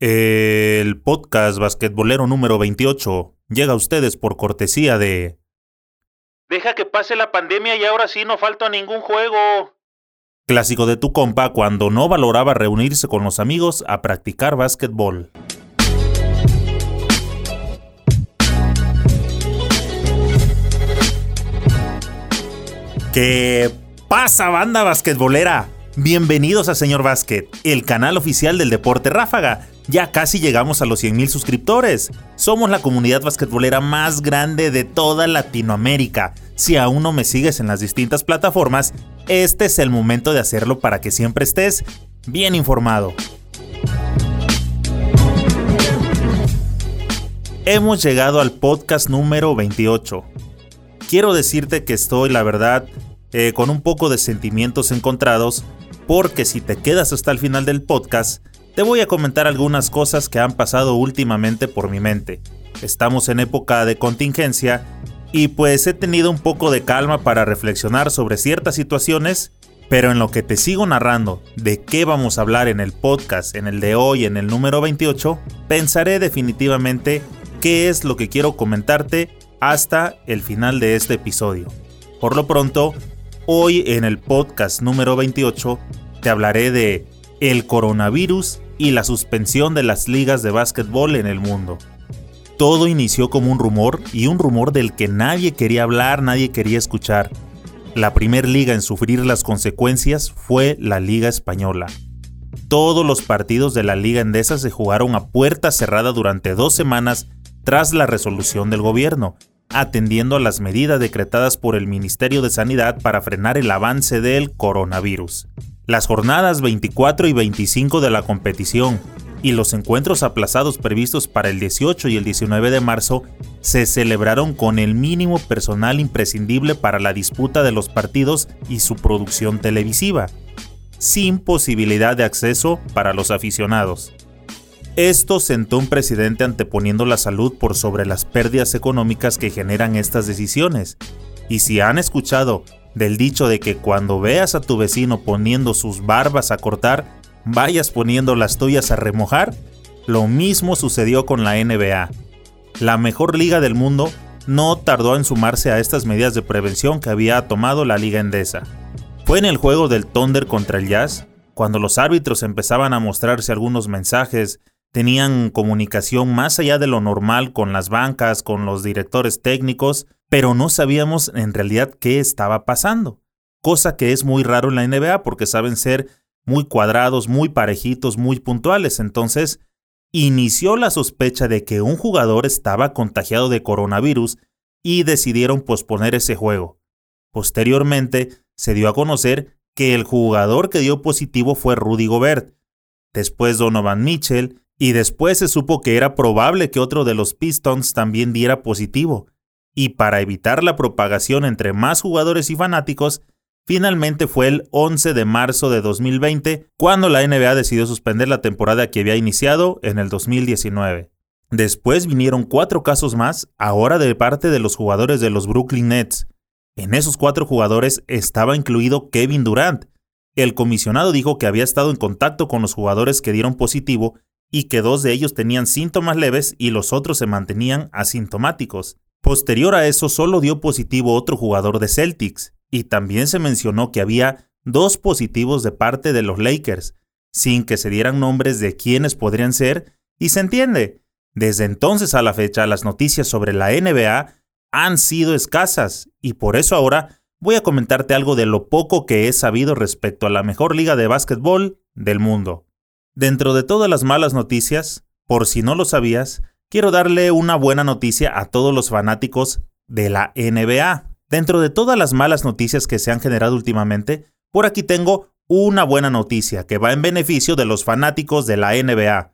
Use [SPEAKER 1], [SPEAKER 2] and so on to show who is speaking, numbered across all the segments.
[SPEAKER 1] El podcast basquetbolero número 28 llega a ustedes por cortesía de...
[SPEAKER 2] Deja que pase la pandemia y ahora sí no falta ningún juego.
[SPEAKER 1] Clásico de tu compa cuando no valoraba reunirse con los amigos a practicar básquetbol. ¿Qué pasa, banda basquetbolera? Bienvenidos a Señor Básquet, el canal oficial del deporte ráfaga. Ya casi llegamos a los 100.000 suscriptores. Somos la comunidad basquetbolera más grande de toda Latinoamérica. Si aún no me sigues en las distintas plataformas, este es el momento de hacerlo para que siempre estés bien informado. Hemos llegado al podcast número 28. Quiero decirte que estoy, la verdad, eh, con un poco de sentimientos encontrados, porque si te quedas hasta el final del podcast, te voy a comentar algunas cosas que han pasado últimamente por mi mente. Estamos en época de contingencia y pues he tenido un poco de calma para reflexionar sobre ciertas situaciones, pero en lo que te sigo narrando de qué vamos a hablar en el podcast, en el de hoy, en el número 28, pensaré definitivamente qué es lo que quiero comentarte hasta el final de este episodio. Por lo pronto, Hoy en el podcast número 28 te hablaré de el coronavirus y la suspensión de las ligas de básquetbol en el mundo. Todo inició como un rumor y un rumor del que nadie quería hablar, nadie quería escuchar. La primer liga en sufrir las consecuencias fue la Liga Española. Todos los partidos de la Liga Endesa se jugaron a puerta cerrada durante dos semanas tras la resolución del gobierno, atendiendo a las medidas decretadas por el Ministerio de Sanidad para frenar el avance del coronavirus. Las jornadas 24 y 25 de la competición y los encuentros aplazados previstos para el 18 y el 19 de marzo se celebraron con el mínimo personal imprescindible para la disputa de los partidos y su producción televisiva, sin posibilidad de acceso para los aficionados. Esto sentó un presidente anteponiendo la salud por sobre las pérdidas económicas que generan estas decisiones. Y si han escuchado del dicho de que cuando veas a tu vecino poniendo sus barbas a cortar, vayas poniendo las tuyas a remojar, lo mismo sucedió con la NBA. La mejor liga del mundo no tardó en sumarse a estas medidas de prevención que había tomado la liga endesa. Fue en el juego del Thunder contra el Jazz, cuando los árbitros empezaban a mostrarse algunos mensajes tenían comunicación más allá de lo normal con las bancas, con los directores técnicos, pero no sabíamos en realidad qué estaba pasando. Cosa que es muy raro en la NBA porque saben ser muy cuadrados, muy parejitos, muy puntuales. Entonces, inició la sospecha de que un jugador estaba contagiado de coronavirus y decidieron posponer ese juego. Posteriormente, se dio a conocer que el jugador que dio positivo fue Rudy Gobert. Después Donovan Mitchell y después se supo que era probable que otro de los Pistons también diera positivo, y para evitar la propagación entre más jugadores y fanáticos, finalmente fue el 11 de marzo de 2020 cuando la NBA decidió suspender la temporada que había iniciado en el 2019. Después vinieron cuatro casos más, ahora de parte de los jugadores de los Brooklyn Nets. En esos cuatro jugadores estaba incluido Kevin Durant. El comisionado dijo que había estado en contacto con los jugadores que dieron positivo y que dos de ellos tenían síntomas leves y los otros se mantenían asintomáticos. Posterior a eso solo dio positivo otro jugador de Celtics, y también se mencionó que había dos positivos de parte de los Lakers, sin que se dieran nombres de quiénes podrían ser, y se entiende. Desde entonces a la fecha las noticias sobre la NBA han sido escasas, y por eso ahora voy a comentarte algo de lo poco que he sabido respecto a la mejor liga de básquetbol del mundo. Dentro de todas las malas noticias, por si no lo sabías, quiero darle una buena noticia a todos los fanáticos de la NBA. Dentro de todas las malas noticias que se han generado últimamente, por aquí tengo una buena noticia que va en beneficio de los fanáticos de la NBA.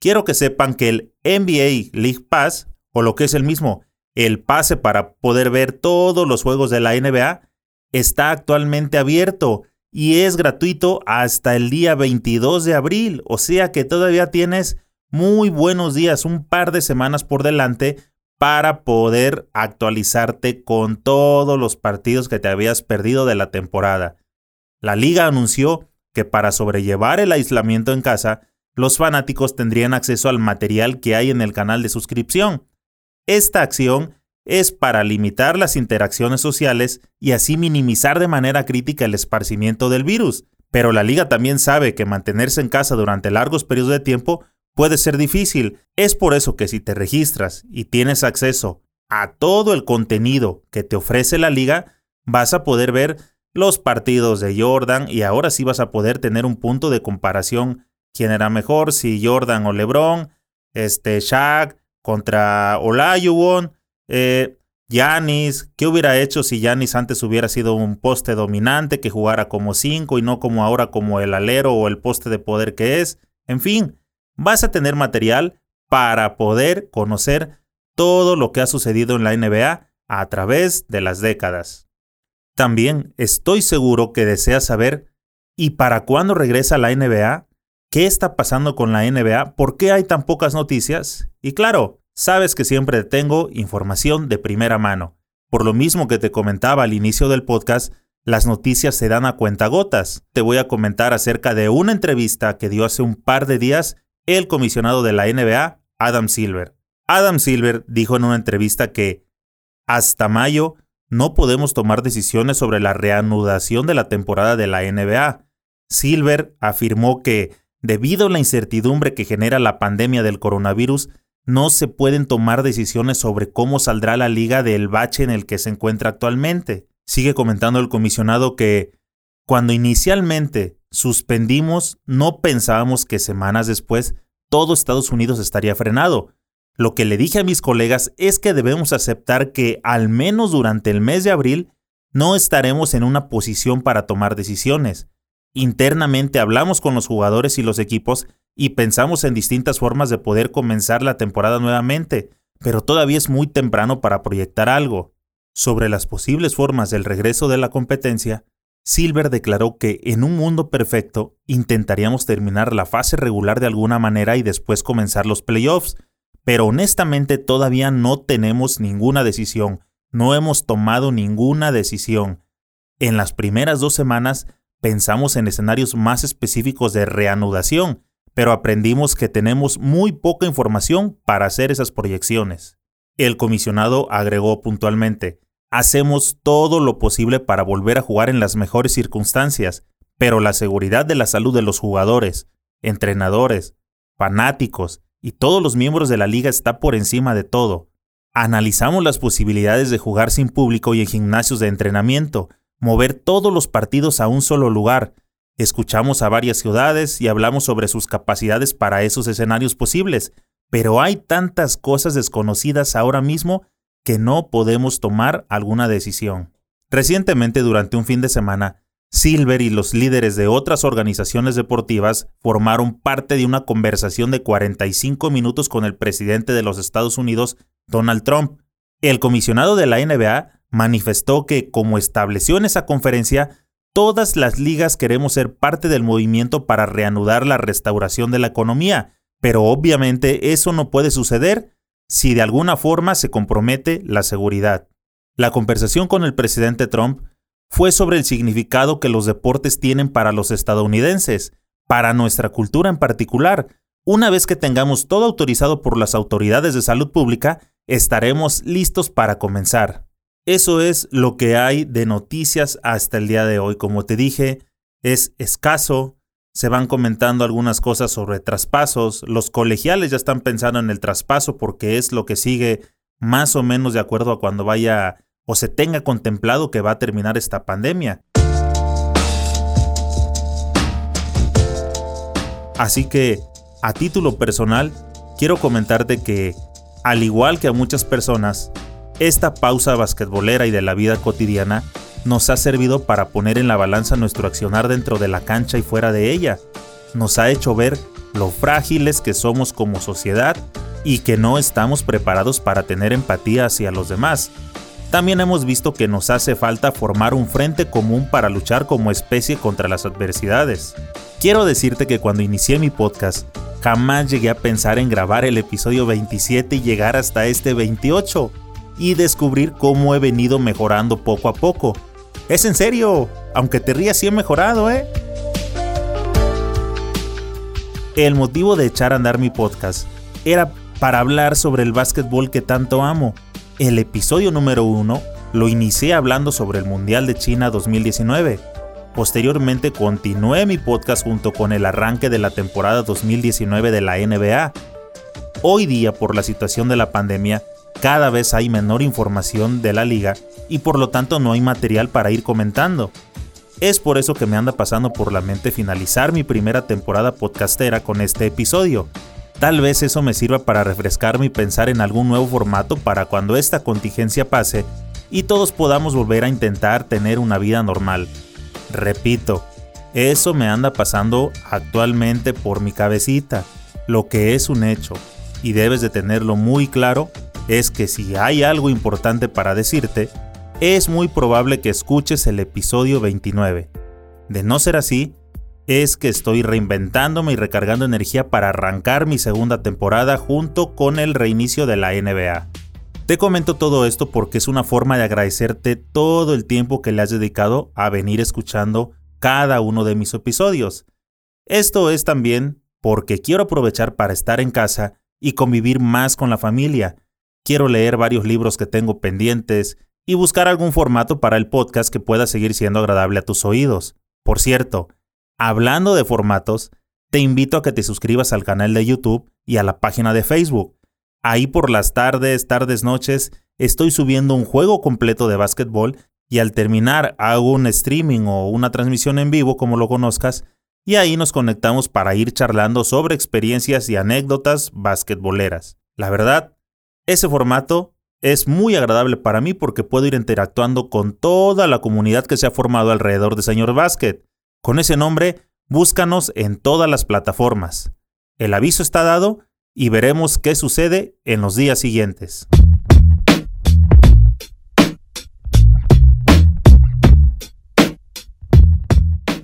[SPEAKER 1] Quiero que sepan que el NBA League Pass, o lo que es el mismo, el pase para poder ver todos los juegos de la NBA, está actualmente abierto y es gratuito hasta el día 22 de abril, o sea que todavía tienes muy buenos días, un par de semanas por delante para poder actualizarte con todos los partidos que te habías perdido de la temporada. La liga anunció que para sobrellevar el aislamiento en casa, los fanáticos tendrían acceso al material que hay en el canal de suscripción. Esta acción es para limitar las interacciones sociales y así minimizar de manera crítica el esparcimiento del virus. Pero la liga también sabe que mantenerse en casa durante largos periodos de tiempo puede ser difícil. Es por eso que si te registras y tienes acceso a todo el contenido que te ofrece la liga, vas a poder ver los partidos de Jordan y ahora sí vas a poder tener un punto de comparación quién era mejor, si Jordan o LeBron, este Shaq contra Olajuwon, eh, ¿qué hubiera hecho si Yanis antes hubiera sido un poste dominante que jugara como 5 y no como ahora como el alero o el poste de poder que es? En fin, vas a tener material para poder conocer todo lo que ha sucedido en la NBA a través de las décadas. También estoy seguro que deseas saber ¿y para cuándo regresa la NBA? ¿Qué está pasando con la NBA? ¿Por qué hay tan pocas noticias? Y claro, sabes que siempre tengo información de primera mano. Por lo mismo que te comentaba al inicio del podcast, las noticias se dan a cuentagotas. Te voy a comentar acerca de una entrevista que dio hace un par de días el comisionado de la NBA, Adam Silver. Adam Silver dijo en una entrevista que hasta mayo no podemos tomar decisiones sobre la reanudación de la temporada de la NBA. Silver afirmó que, debido a la incertidumbre que genera la pandemia del coronavirus, no se pueden tomar decisiones sobre cómo saldrá la liga del bache en el que se encuentra actualmente. Sigue comentando el comisionado que, cuando inicialmente suspendimos, no pensábamos que semanas después todo Estados Unidos estaría frenado. Lo que le dije a mis colegas es que debemos aceptar que al menos durante el mes de abril no estaremos en una posición para tomar decisiones. Internamente hablamos con los jugadores y los equipos y pensamos en distintas formas de poder comenzar la temporada nuevamente, pero todavía es muy temprano para proyectar algo. Sobre las posibles formas del regreso de la competencia, Silver declaró que en un mundo perfecto intentaríamos terminar la fase regular de alguna manera y después comenzar los playoffs, pero honestamente todavía no tenemos ninguna decisión, no hemos tomado ninguna decisión. En las primeras dos semanas pensamos en escenarios más específicos de reanudación, pero aprendimos que tenemos muy poca información para hacer esas proyecciones. El comisionado agregó puntualmente, hacemos todo lo posible para volver a jugar en las mejores circunstancias, pero la seguridad de la salud de los jugadores, entrenadores, fanáticos y todos los miembros de la liga está por encima de todo. Analizamos las posibilidades de jugar sin público y en gimnasios de entrenamiento, mover todos los partidos a un solo lugar. Escuchamos a varias ciudades y hablamos sobre sus capacidades para esos escenarios posibles, pero hay tantas cosas desconocidas ahora mismo que no podemos tomar alguna decisión. Recientemente, durante un fin de semana, Silver y los líderes de otras organizaciones deportivas formaron parte de una conversación de 45 minutos con el presidente de los Estados Unidos, Donald Trump. El comisionado de la NBA manifestó que, como estableció en esa conferencia, todas las ligas queremos ser parte del movimiento para reanudar la restauración de la economía, pero obviamente eso no puede suceder si de alguna forma se compromete la seguridad. La conversación con el presidente Trump fue sobre el significado que los deportes tienen para los estadounidenses, para nuestra cultura en particular. Una vez que tengamos todo autorizado por las autoridades de salud pública, estaremos listos para comenzar. Eso es lo que hay de noticias hasta el día de hoy. Como te dije, es escaso. Se van comentando algunas cosas sobre traspasos. Los colegiales ya están pensando en el traspaso porque es lo que sigue más o menos de acuerdo a cuando vaya o se tenga contemplado que va a terminar esta pandemia. Así que, a título personal, quiero comentarte que, al igual que a muchas personas, esta pausa basquetbolera y de la vida cotidiana nos ha servido para poner en la balanza nuestro accionar dentro de la cancha y fuera de ella. Nos ha hecho ver lo frágiles que somos como sociedad y que no estamos preparados para tener empatía hacia los demás. También hemos visto que nos hace falta formar un frente común para luchar como especie contra las adversidades. Quiero decirte que cuando inicié mi podcast, jamás llegué a pensar en grabar el episodio 27 y llegar hasta este 28 y descubrir cómo he venido mejorando poco a poco. Es en serio, aunque te rías sí he mejorado, ¿eh? El motivo de echar a andar mi podcast era para hablar sobre el básquetbol que tanto amo. El episodio número uno lo inicié hablando sobre el Mundial de China 2019. Posteriormente continué mi podcast junto con el arranque de la temporada 2019 de la NBA. Hoy día, por la situación de la pandemia, cada vez hay menor información de la liga y por lo tanto no hay material para ir comentando. Es por eso que me anda pasando por la mente finalizar mi primera temporada podcastera con este episodio. Tal vez eso me sirva para refrescarme y pensar en algún nuevo formato para cuando esta contingencia pase y todos podamos volver a intentar tener una vida normal. Repito, eso me anda pasando actualmente por mi cabecita. Lo que es un hecho, y debes de tenerlo muy claro, es que si hay algo importante para decirte, es muy probable que escuches el episodio 29. De no ser así, es que estoy reinventándome y recargando energía para arrancar mi segunda temporada junto con el reinicio de la NBA. Te comento todo esto porque es una forma de agradecerte todo el tiempo que le has dedicado a venir escuchando cada uno de mis episodios. Esto es también porque quiero aprovechar para estar en casa y convivir más con la familia. Quiero leer varios libros que tengo pendientes y buscar algún formato para el podcast que pueda seguir siendo agradable a tus oídos. Por cierto, hablando de formatos, te invito a que te suscribas al canal de YouTube y a la página de Facebook. Ahí por las tardes, tardes, noches, estoy subiendo un juego completo de básquetbol y al terminar hago un streaming o una transmisión en vivo como lo conozcas y ahí nos conectamos para ir charlando sobre experiencias y anécdotas basquetboleras. La verdad, ese formato es muy agradable para mí porque puedo ir interactuando con toda la comunidad que se ha formado alrededor de Señor Basket. Con ese nombre, búscanos en todas las plataformas. El aviso está dado y veremos qué sucede en los días siguientes.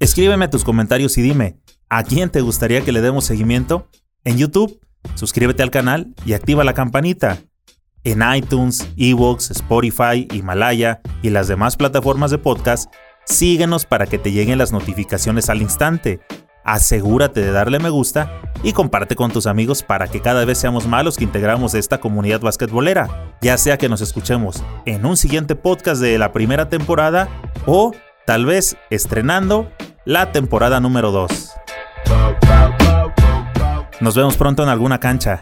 [SPEAKER 1] Escríbeme tus comentarios y dime, ¿a quién te gustaría que le demos seguimiento? En YouTube, suscríbete al canal y activa la campanita en iTunes, Evox, Spotify, Himalaya y las demás plataformas de podcast, síguenos para que te lleguen las notificaciones al instante. Asegúrate de darle me gusta y comparte con tus amigos para que cada vez seamos más los que integramos esta comunidad basquetbolera, ya sea que nos escuchemos en un siguiente podcast de la primera temporada o tal vez estrenando la temporada número 2. Nos vemos pronto en alguna cancha.